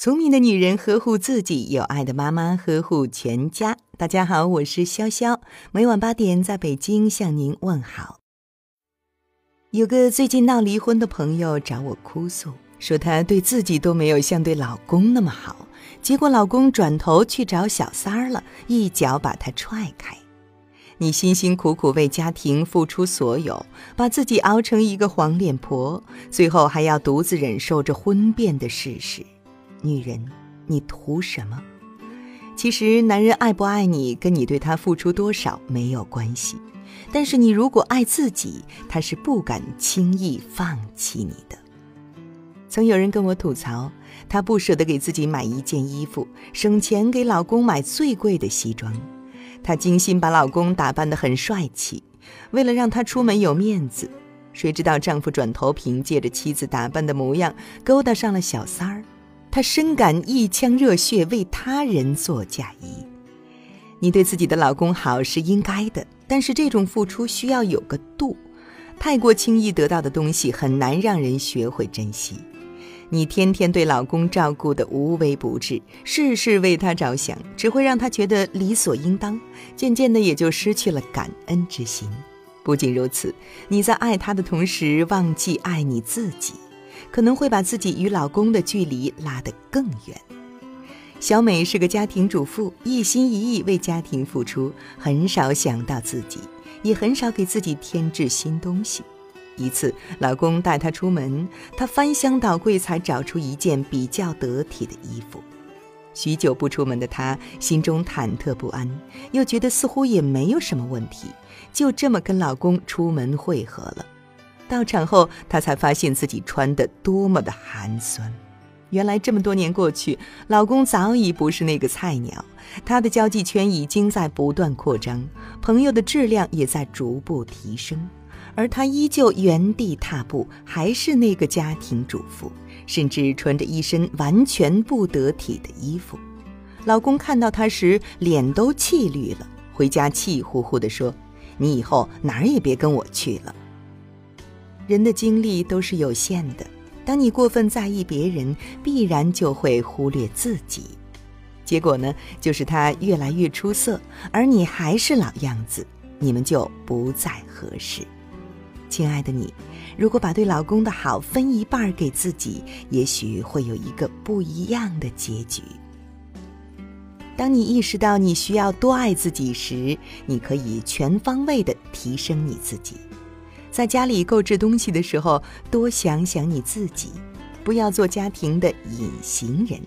聪明的女人呵护自己，有爱的妈妈呵护全家。大家好，我是潇潇，每晚八点在北京向您问好。有个最近闹离婚的朋友找我哭诉，说她对自己都没有像对老公那么好，结果老公转头去找小三儿了，一脚把她踹开。你辛辛苦苦为家庭付出所有，把自己熬成一个黄脸婆，最后还要独自忍受着婚变的事实。女人，你图什么？其实，男人爱不爱你，跟你对他付出多少没有关系。但是，你如果爱自己，他是不敢轻易放弃你的。曾有人跟我吐槽，她不舍得给自己买一件衣服，省钱给老公买最贵的西装。她精心把老公打扮得很帅气，为了让他出门有面子。谁知道丈夫转头凭借着妻子打扮的模样，勾搭上了小三儿。她深感一腔热血为他人做嫁衣。你对自己的老公好是应该的，但是这种付出需要有个度。太过轻易得到的东西，很难让人学会珍惜。你天天对老公照顾的无微不至，事事为他着想，只会让他觉得理所应当，渐渐的也就失去了感恩之心。不仅如此，你在爱他的同时，忘记爱你自己。可能会把自己与老公的距离拉得更远。小美是个家庭主妇，一心一意为家庭付出，很少想到自己，也很少给自己添置新东西。一次，老公带她出门，她翻箱倒柜才找出一件比较得体的衣服。许久不出门的她，心中忐忑不安，又觉得似乎也没有什么问题，就这么跟老公出门会合了。到场后，她才发现自己穿得多么的寒酸。原来这么多年过去，老公早已不是那个菜鸟，他的交际圈已经在不断扩张，朋友的质量也在逐步提升，而她依旧原地踏步，还是那个家庭主妇，甚至穿着一身完全不得体的衣服。老公看到她时，脸都气绿了，回家气呼呼地说：“你以后哪儿也别跟我去了。”人的精力都是有限的，当你过分在意别人，必然就会忽略自己。结果呢，就是他越来越出色，而你还是老样子，你们就不再合适。亲爱的你，如果把对老公的好分一半给自己，也许会有一个不一样的结局。当你意识到你需要多爱自己时，你可以全方位的提升你自己。在家里购置东西的时候，多想想你自己，不要做家庭的隐形人。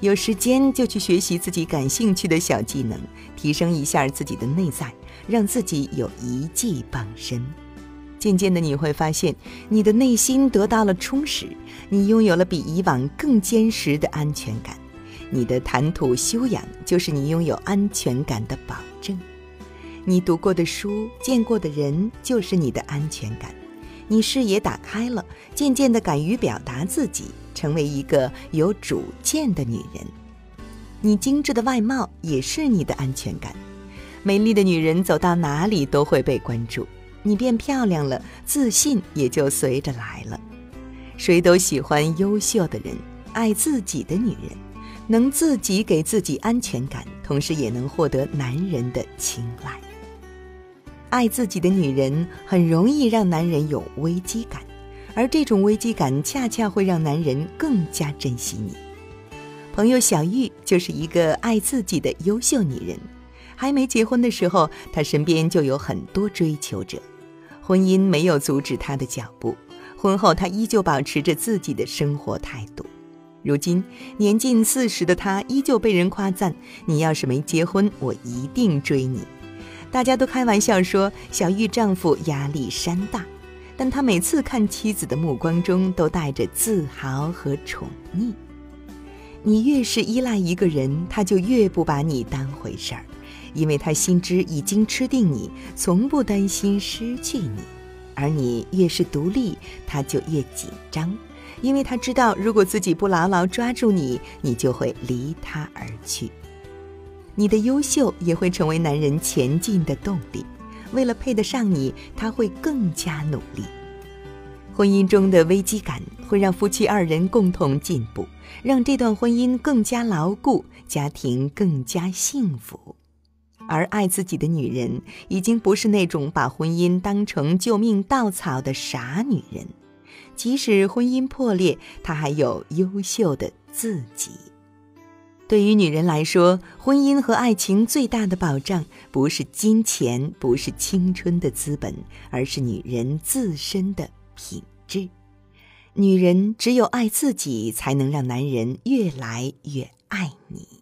有时间就去学习自己感兴趣的小技能，提升一下自己的内在，让自己有一技傍身。渐渐的，你会发现你的内心得到了充实，你拥有了比以往更坚实的安全感。你的谈吐修养，就是你拥有安全感的保证。你读过的书、见过的人，就是你的安全感。你视野打开了，渐渐的敢于表达自己，成为一个有主见的女人。你精致的外貌也是你的安全感。美丽的女人走到哪里都会被关注。你变漂亮了，自信也就随着来了。谁都喜欢优秀的人，爱自己的女人，能自己给自己安全感，同时也能获得男人的青睐。爱自己的女人很容易让男人有危机感，而这种危机感恰恰会让男人更加珍惜你。朋友小玉就是一个爱自己的优秀女人，还没结婚的时候，她身边就有很多追求者，婚姻没有阻止她的脚步。婚后，她依旧保持着自己的生活态度。如今年近四十的她，依旧被人夸赞：“你要是没结婚，我一定追你。”大家都开玩笑说，小玉丈夫压力山大，但他每次看妻子的目光中都带着自豪和宠溺。你越是依赖一个人，他就越不把你当回事儿，因为他心知已经吃定你，从不担心失去你；而你越是独立，他就越紧张，因为他知道如果自己不牢牢抓住你，你就会离他而去。你的优秀也会成为男人前进的动力。为了配得上你，他会更加努力。婚姻中的危机感会让夫妻二人共同进步，让这段婚姻更加牢固，家庭更加幸福。而爱自己的女人，已经不是那种把婚姻当成救命稻草的傻女人。即使婚姻破裂，她还有优秀的自己。对于女人来说，婚姻和爱情最大的保障，不是金钱，不是青春的资本，而是女人自身的品质。女人只有爱自己，才能让男人越来越爱你。